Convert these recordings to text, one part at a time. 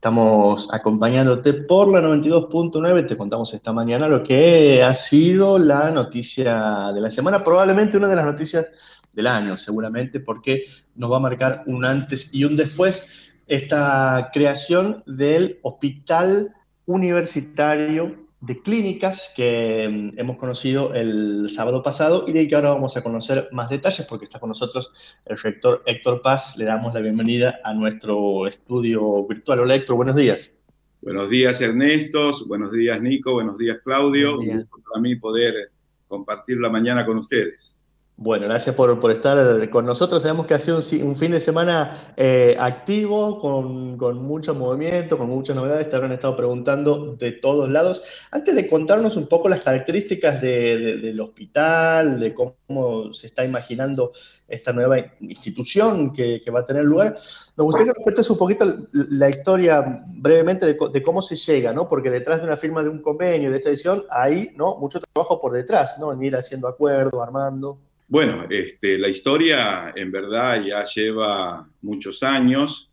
Estamos acompañándote por la 92.9, te contamos esta mañana lo que ha sido la noticia de la semana, probablemente una de las noticias del año, seguramente, porque nos va a marcar un antes y un después esta creación del Hospital Universitario de clínicas que mm, hemos conocido el sábado pasado y de que ahora vamos a conocer más detalles porque está con nosotros el rector Héctor Paz. Le damos la bienvenida a nuestro estudio virtual. Hola Héctor, buenos días. Buenos días Ernesto, buenos días Nico, buenos días Claudio. Un gusto para mí poder compartir la mañana con ustedes. Bueno, gracias por, por, estar con nosotros. Sabemos que ha sido un, fin de semana eh, activo, con, con, mucho movimiento, con muchas novedades. Te habrán estado preguntando de todos lados. Antes de contarnos un poco las características del hospital, de cómo se está imaginando esta nueva institución que, va a tener lugar, nos gustaría que nos cuentes un poquito la historia brevemente de, de, cómo se llega, ¿no? Porque detrás de una firma de un convenio, de esta edición, hay ¿no? mucho trabajo por detrás, ¿no? En ir haciendo acuerdos, armando. Bueno, este, la historia en verdad ya lleva muchos años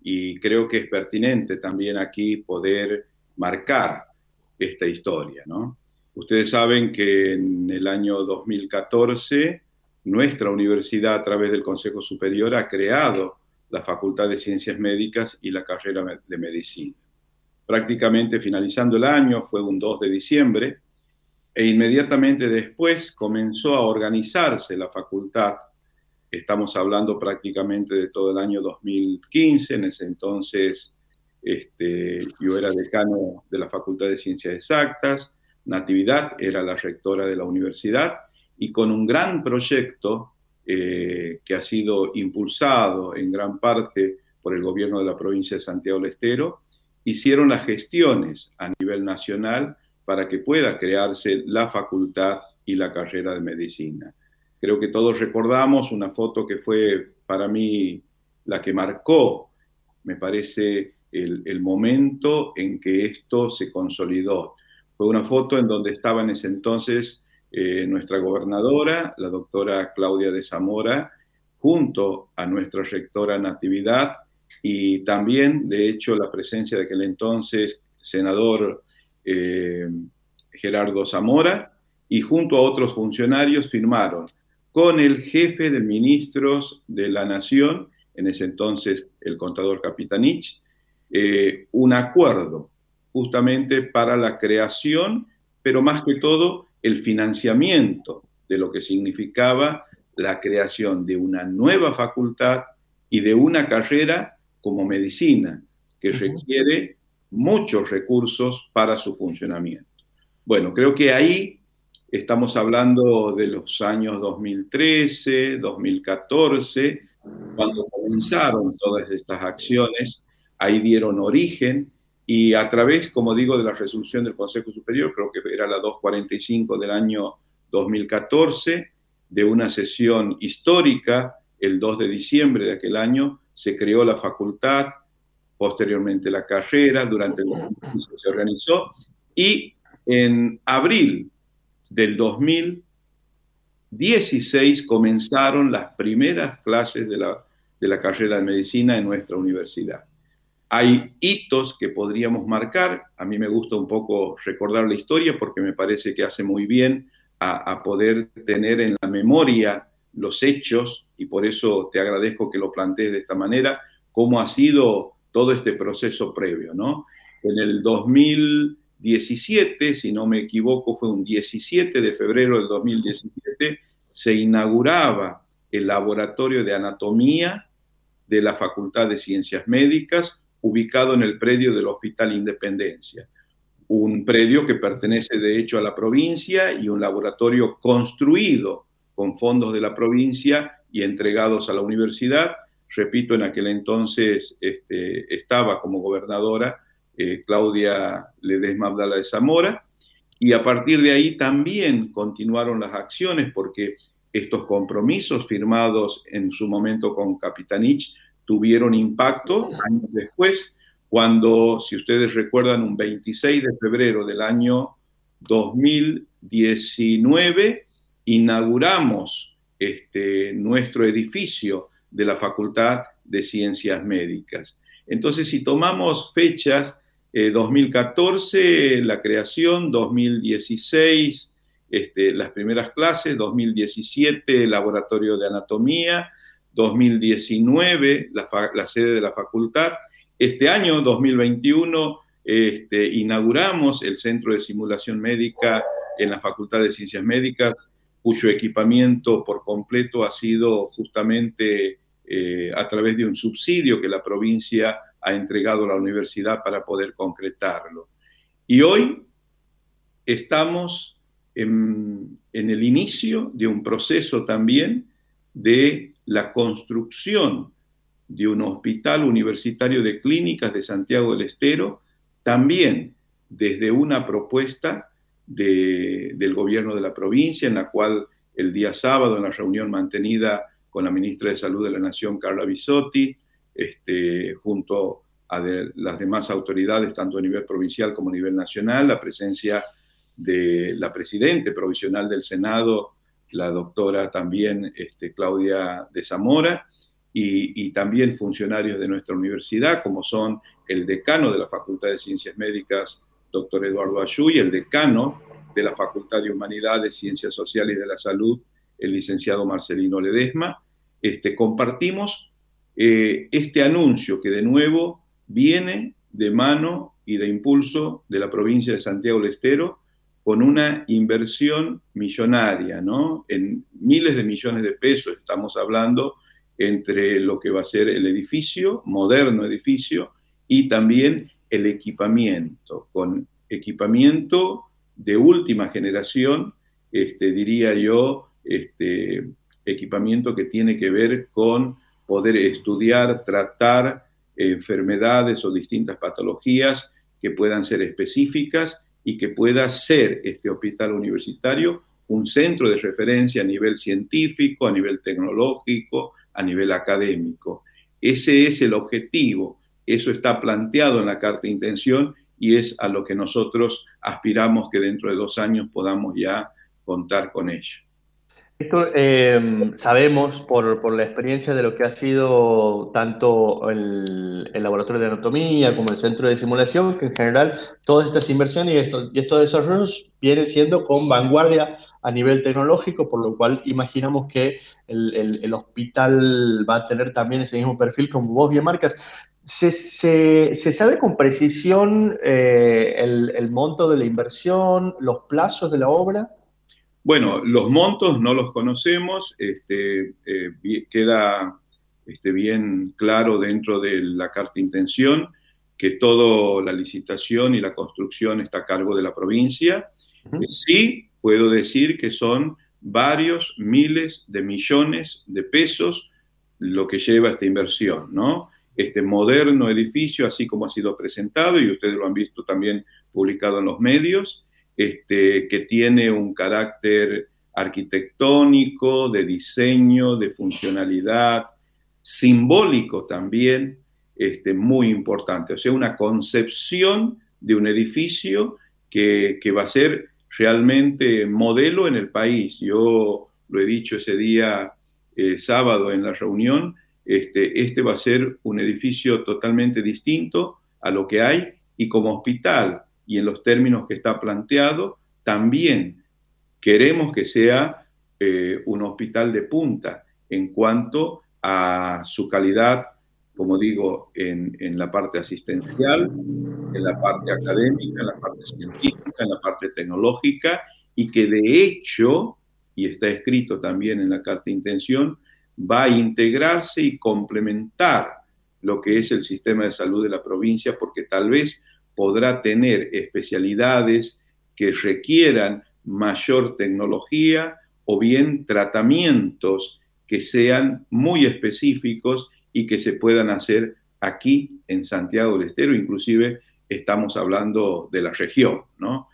y creo que es pertinente también aquí poder marcar esta historia, ¿no? Ustedes saben que en el año 2014 nuestra universidad a través del Consejo Superior ha creado la Facultad de Ciencias Médicas y la carrera de Medicina. Prácticamente finalizando el año, fue un 2 de diciembre, e inmediatamente después comenzó a organizarse la facultad. Estamos hablando prácticamente de todo el año 2015, en ese entonces este, yo era decano de la Facultad de Ciencias Exactas, Natividad era la rectora de la universidad y con un gran proyecto eh, que ha sido impulsado en gran parte por el gobierno de la provincia de Santiago del Estero, hicieron las gestiones a nivel nacional para que pueda crearse la facultad y la carrera de medicina. Creo que todos recordamos una foto que fue para mí la que marcó, me parece, el, momento en que esto se consolidó. Fue una foto en donde estaba en ese entonces eh, nuestra gobernadora, la doctora Claudia de Zamora, junto a nuestra rectora Natividad y también, de hecho, la presencia de aquel entonces senador eh, Gerardo Zamora, y junto a otros funcionarios firmaron con el jefe de ministros de la Nación, en ese entonces el contador Capitanich, eh, un acuerdo justamente para la creación, pero más que todo el financiamiento de lo que significaba la creación de una nueva facultad y de una carrera como medicina, que requiere muchos recursos para su funcionamiento. Bueno, creo que ahí estamos hablando de los años 2013, 2014, cuando comenzaron todas estas acciones, ahí dieron origen y a través, como digo, de la resolución del Consejo Superior, creo que era la 245 del año 2014, de una sesión histórica, el 2 de diciembre de aquel año, se creó la facultad, posteriormente la carrera, durante el 2015 se organizó, y en abril del 2016 comenzaron las primeras clases de la, de la carrera de medicina en nuestra universidad. Hay hitos que podríamos marcar, a mí me gusta un poco recordar la historia porque me parece que hace muy bien a, a poder tener en la memoria los hechos y por eso te agradezco que lo plantees de esta manera, cómo ha sido todo este proceso previo, ¿no? En el 2017, si no me equivoco, fue un 17 de febrero del 2017, se inauguraba el laboratorio de anatomía de la Facultad de Ciencias Médicas, ubicado en el predio del Hospital Independencia. Un predio que pertenece de hecho a la provincia y un laboratorio construido con fondos de la provincia y entregados a la universidad repito, en aquel entonces este, estaba como gobernadora eh, Claudia Ledesma Abdala de Zamora, y a partir de ahí también continuaron las acciones porque estos compromisos firmados en su momento con Capitanich tuvieron impacto años después, cuando, si ustedes recuerdan, un 26 de febrero del año 2019, inauguramos este, nuestro edificio de la Facultad de Ciencias Médicas. Entonces, si tomamos fechas, 2014, la creación, 2016, este, las primeras clases, 2017 laboratorio de anatomía, 2019 la, sede de la facultad. Este año, 2021, este, inauguramos el Centro de Simulación Médica en la Facultad de Ciencias Médicas, cuyo equipamiento por completo ha sido justamente eh, a través de un subsidio que la provincia ha entregado a la universidad para poder concretarlo. Y hoy estamos en, el inicio de un proceso también de la construcción de un hospital universitario de clínicas de Santiago del Estero, también desde una propuesta del gobierno de la provincia, en la cual el día sábado, en la reunión mantenida con la ministra de Salud de la Nación, Carla Bisotti, este, junto a las demás autoridades, tanto a nivel provincial como a nivel nacional, la presencia de la presidente provisional del Senado, la doctora también este, Claudia de Zamora, y, también funcionarios de nuestra universidad, como son el decano de la Facultad de Ciencias Médicas, doctor Eduardo Ayú, y el decano de la Facultad de Humanidades, Ciencias Sociales y de la Salud, el licenciado Marcelino Ledesma. Este, compartimos eh, este anuncio que de nuevo viene de mano y de impulso de la provincia de Santiago del Estero con una inversión millonaria, ¿no? En miles de millones de pesos estamos hablando entre lo que va a ser el edificio, moderno edificio, y también el equipamiento, con equipamiento de última generación, este, diría yo, este, equipamiento que tiene que ver con poder estudiar, tratar enfermedades o distintas patologías que puedan ser específicas y que pueda ser este hospital universitario un centro de referencia a nivel científico, a nivel tecnológico, a nivel académico. Ese es el objetivo, eso está planteado en la carta de intención y es a lo que nosotros aspiramos que dentro de dos años podamos ya contar con ello. Esto eh, sabemos por, la experiencia de lo que ha sido tanto el, laboratorio de anatomía como el centro de simulación, que en general todas estas inversiones y, esto, y estos desarrollos vienen siendo con vanguardia a nivel tecnológico, por lo cual imaginamos que el, hospital va a tener también ese mismo perfil como vos bien marcas. ¿Se, sabe con precisión eh, el monto de la inversión, los plazos de la obra? Bueno, los montos no los conocemos, este, eh, queda este, bien claro dentro de la carta de intención que toda la licitación y la construcción está a cargo de la provincia. Sí, puedo decir que son varios miles de millones de pesos lo que lleva esta inversión, ¿no? Este moderno edificio, así como ha sido presentado, y ustedes lo han visto también publicado en los medios, este, que tiene un carácter arquitectónico, de diseño, de funcionalidad, simbólico también, este, muy importante. O sea, una concepción de un edificio que, va a ser realmente modelo en el país. Yo lo he dicho ese día eh, sábado en la reunión, este, este va a ser un edificio totalmente distinto a lo que hay y como hospital y en los términos que está planteado, también queremos que sea eh, un hospital de punta en cuanto a su calidad, como digo, en, en, la parte asistencial, en la parte académica, en la parte científica, en la parte tecnológica, y que de hecho, y está escrito también en la carta de intención, va a integrarse y complementar lo que es el sistema de salud de la provincia, porque tal vez podrá tener especialidades que requieran mayor tecnología o bien tratamientos que sean muy específicos y que se puedan hacer aquí en Santiago del Estero, inclusive estamos hablando de la región, ¿no?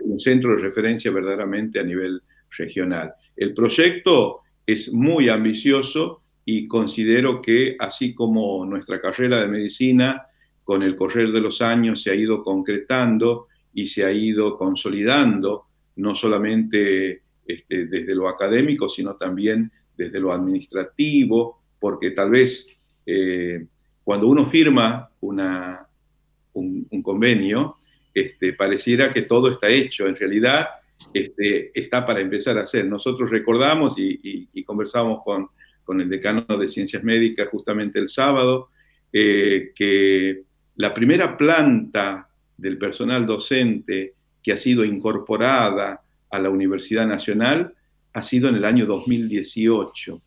un centro de referencia verdaderamente a nivel regional. El proyecto es muy ambicioso y considero que así como nuestra carrera de medicina con el correr de los años se ha ido concretando y se ha ido consolidando, no solamente este, desde lo académico, sino también desde lo administrativo, porque tal vez eh, cuando uno firma una, un, convenio, este, pareciera que todo está hecho. En realidad, este, está para empezar a hacer. Nosotros recordamos y, conversamos con, con, el decano de Ciencias Médicas justamente el sábado, eh, que la primera planta del personal docente que ha sido incorporada a la Universidad Nacional ha sido en el año 2018.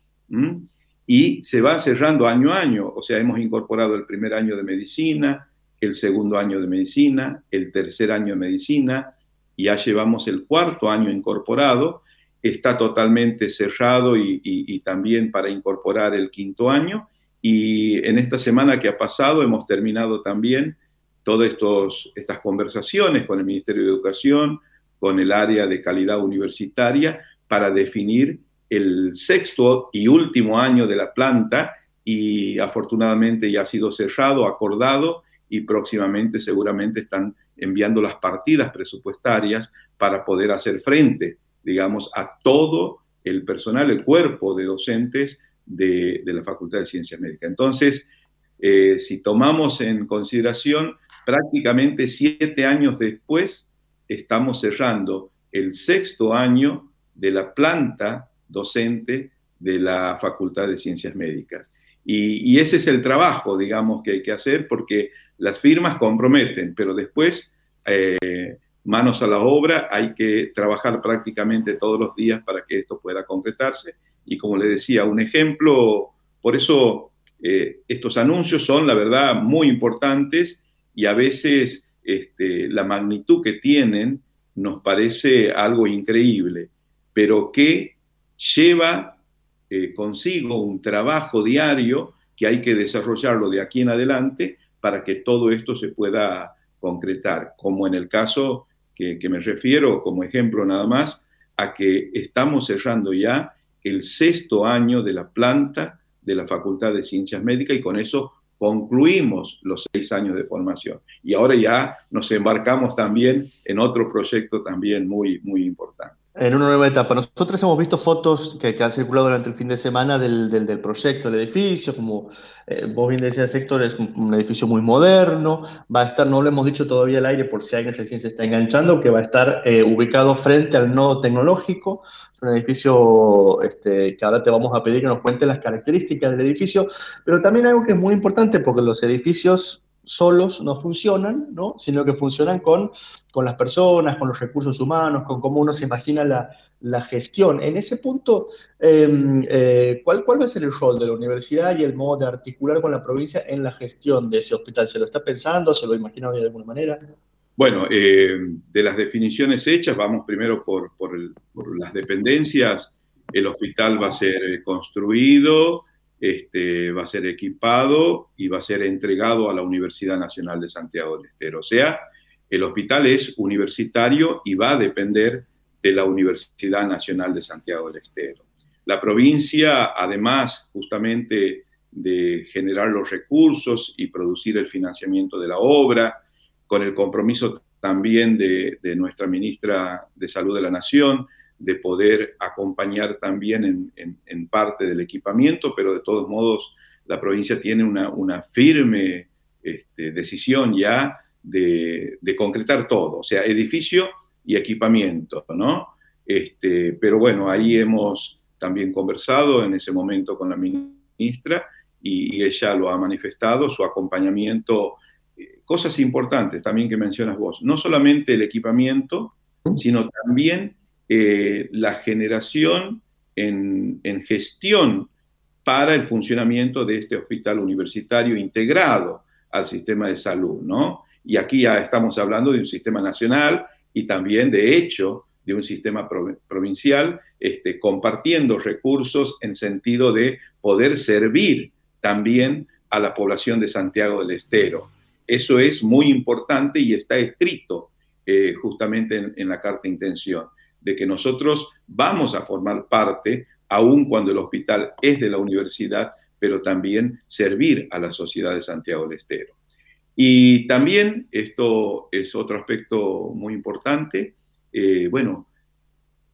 Y se va cerrando año a año, o sea, hemos incorporado el primer año de medicina, el segundo año de medicina, el tercer año de medicina, ya llevamos el cuarto año incorporado, está totalmente cerrado y, también para incorporar el quinto año, y en esta semana que ha pasado hemos terminado también todas estas conversaciones con el Ministerio de Educación, con el área de calidad universitaria, para definir el sexto y último año de la planta y afortunadamente ya ha sido cerrado, acordado y próximamente seguramente están enviando las partidas presupuestarias para poder hacer frente, digamos, a todo el personal, el cuerpo de docentes de, la Facultad de Ciencias Médicas. Entonces, eh, si tomamos en consideración, prácticamente siete años después, estamos cerrando el sexto año de la planta docente de la Facultad de Ciencias Médicas. Y, ese es el trabajo, digamos, que hay que hacer porque las firmas comprometen, pero después, eh, manos a la obra, hay que trabajar prácticamente todos los días para que esto pueda concretarse. Y como le decía, un ejemplo, por eso eh, estos anuncios son, la verdad, muy importantes y a veces este, la magnitud que tienen nos parece algo increíble, pero que lleva eh, consigo un trabajo diario que hay que desarrollarlo de aquí en adelante para que todo esto se pueda concretar, como en el caso que, me refiero, como ejemplo nada más, a que estamos cerrando ya el sexto año de la planta de la Facultad de Ciencias Médicas y con eso concluimos los seis años de formación. Y ahora ya nos embarcamos también en otro proyecto también muy, muy importante. En una nueva etapa. Nosotros hemos visto fotos que, que han circulado durante el fin de semana del, del, proyecto, del edificio, como eh, vos bien decías, Héctor, es un, edificio muy moderno, va a estar, no lo hemos dicho todavía al aire por si alguien recién se está enganchando, que va a estar eh, ubicado frente al nodo tecnológico, un edificio este, que ahora te vamos a pedir que nos cuente las características del edificio, pero también algo que es muy importante porque los edificios solos no funcionan, ¿no? sino que funcionan con, con las personas, con los recursos humanos, con cómo uno se imagina la, la gestión. En ese punto, em, eh, ¿cuál, ¿cuál va a ser el rol de la universidad y el modo de articular con la provincia en la gestión de ese hospital? ¿Se lo está pensando? ¿Se lo imagina de alguna manera? Bueno, eh, de las definiciones hechas, vamos primero por, por, las dependencias. El hospital va a ser construido, este, va a ser equipado y va a ser entregado a la Universidad Nacional de Santiago del Estero. O sea, el hospital es universitario y va a depender de la Universidad Nacional de Santiago del Estero. La provincia, además justamente de generar los recursos y producir el financiamiento de la obra, con el compromiso también de, de nuestra ministra de Salud de la Nación, de poder acompañar también en, parte del equipamiento, pero de todos modos la provincia tiene una, firme este, decisión ya de, concretar todo, o sea, edificio y equipamiento, ¿no? Este, pero bueno, ahí hemos también conversado en ese momento con la ministra y, ella lo ha manifestado, su acompañamiento, eh, cosas importantes también que mencionas vos, no solamente el equipamiento, sino también eh, la generación en, gestión para el funcionamiento de este hospital universitario integrado al sistema de salud, ¿no? Y aquí ya estamos hablando de un sistema nacional y también, de hecho, de un sistema provincial, este, compartiendo recursos en sentido de poder servir también a la población de Santiago del Estero. Eso es muy importante y está escrito eh, justamente en, en, la carta de intención de que nosotros vamos a formar parte, aun cuando el hospital es de la universidad, pero también servir a la sociedad de Santiago del Estero. Y también, esto es otro aspecto muy importante, eh, bueno,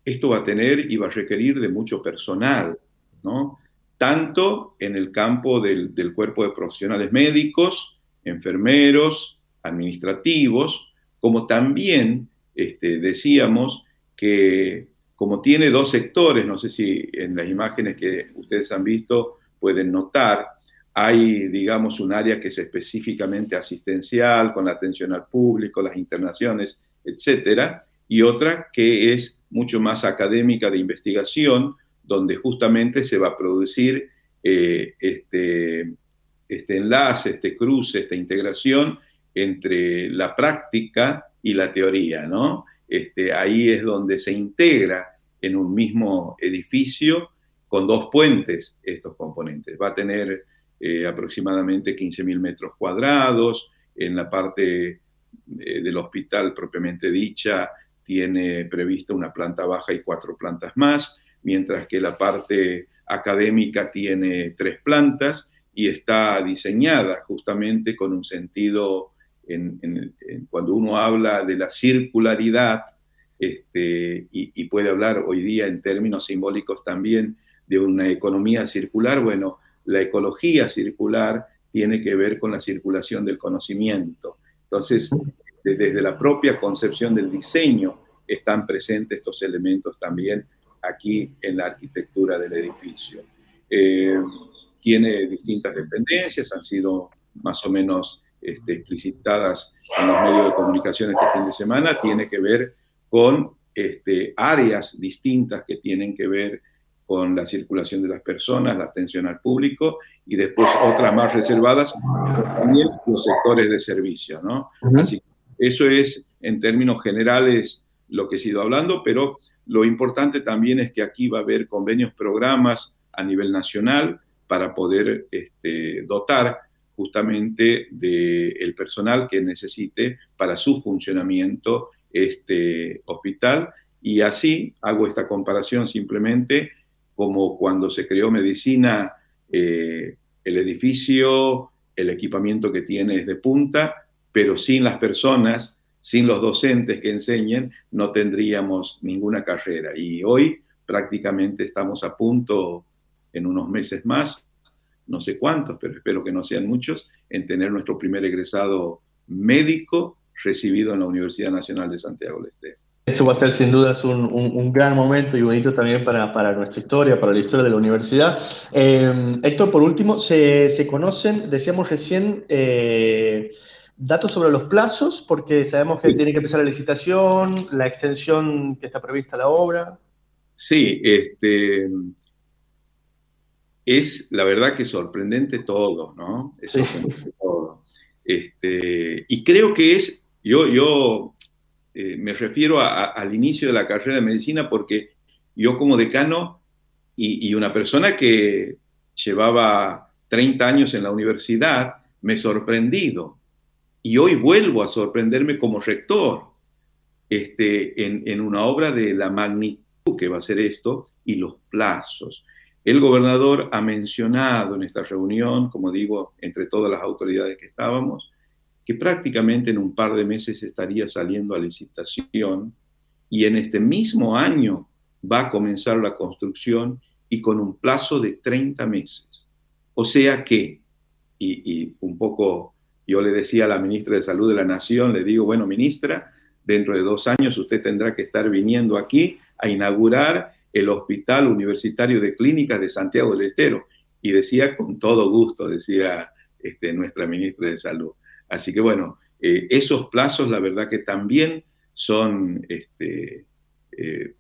esto va a tener y va a requerir de mucho personal, ¿no? tanto en el campo del, cuerpo de profesionales médicos, enfermeros, administrativos, como también este, decíamos que como tiene dos sectores, no sé si en las imágenes que ustedes han visto pueden notar, hay, digamos, un área que es específicamente asistencial, con la atención al público, las internaciones, etcétera, y otra que es mucho más académica de investigación, donde justamente se va a producir eh, este, este enlace, este cruce, esta integración entre la práctica y la teoría, ¿no? Este, ahí es donde se integra en un mismo edificio con dos puentes estos componentes. Va a tener eh, aproximadamente 15.000 metros cuadrados, en la parte eh, del hospital propiamente dicha tiene prevista una planta baja y cuatro plantas más, mientras que la parte académica tiene tres plantas y está diseñada justamente con un sentido, en, cuando uno habla de la circularidad, este, y, puede hablar hoy día en términos simbólicos también de una economía circular, bueno, la ecología circular tiene que ver con la circulación del conocimiento. Entonces, desde la propia concepción del diseño están presentes estos elementos también aquí en la arquitectura del edificio. Eh, tiene distintas dependencias, han sido más o menos este, explicitadas en los medios de comunicación este fin de semana, tiene que ver con este, áreas distintas que tienen que ver con la circulación de las personas, la atención al público y después otras más reservadas, también los sectores de servicio, ¿no? Así eso es en términos generales lo que he ido hablando, pero lo importante también es que aquí va a haber convenios, programas a nivel nacional para poder este, dotar justamente del personal que necesite para su funcionamiento este hospital. Y así hago esta comparación simplemente como cuando se creó medicina, eh, el edificio, el equipamiento que tiene es de punta, pero sin las personas sin los docentes que enseñen, no tendríamos ninguna carrera. Y hoy prácticamente estamos a punto, en unos meses más, no sé cuántos, pero espero que no sean muchos, en tener nuestro primer egresado médico recibido en la Universidad Nacional de Santiago del Estero. Eso va a ser sin dudas un, un, gran momento y bonito también para, para, nuestra historia, para la historia de la universidad. Eh, Héctor, por último, se, se conocen, decíamos recién, eh, Datos sobre los plazos, porque sabemos que tiene que empezar la licitación, la extensión que está prevista la obra. Sí, este, es la verdad que sorprendente todo, ¿no? Es sorprendente todo. Este, y creo que es, yo, yo eh, me refiero al inicio de la carrera de medicina porque yo como decano y, y una persona que llevaba 30 años en la universidad, me he sorprendido y hoy vuelvo a sorprenderme como rector este, en, una obra de la magnitud que va a ser esto y los plazos. El gobernador ha mencionado en esta reunión, como digo, entre todas las autoridades que estábamos, que prácticamente en un par de meses estaría saliendo a licitación y en este mismo año va a comenzar la construcción y con un plazo de 30 meses. O sea que, y, un poco yo le decía a la ministra de Salud de la Nación, le digo, bueno, ministra, dentro de dos años usted tendrá que estar viniendo aquí a inaugurar el Hospital Universitario de Clínicas de Santiago del Estero. Y decía con todo gusto, decía este, nuestra ministra de Salud. Así que bueno, eh, esos plazos la verdad que también son este, eh,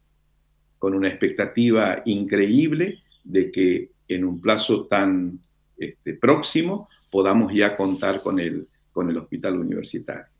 con una expectativa increíble de que en un plazo tan este, próximo podamos ya contar con el, con el hospital universitario.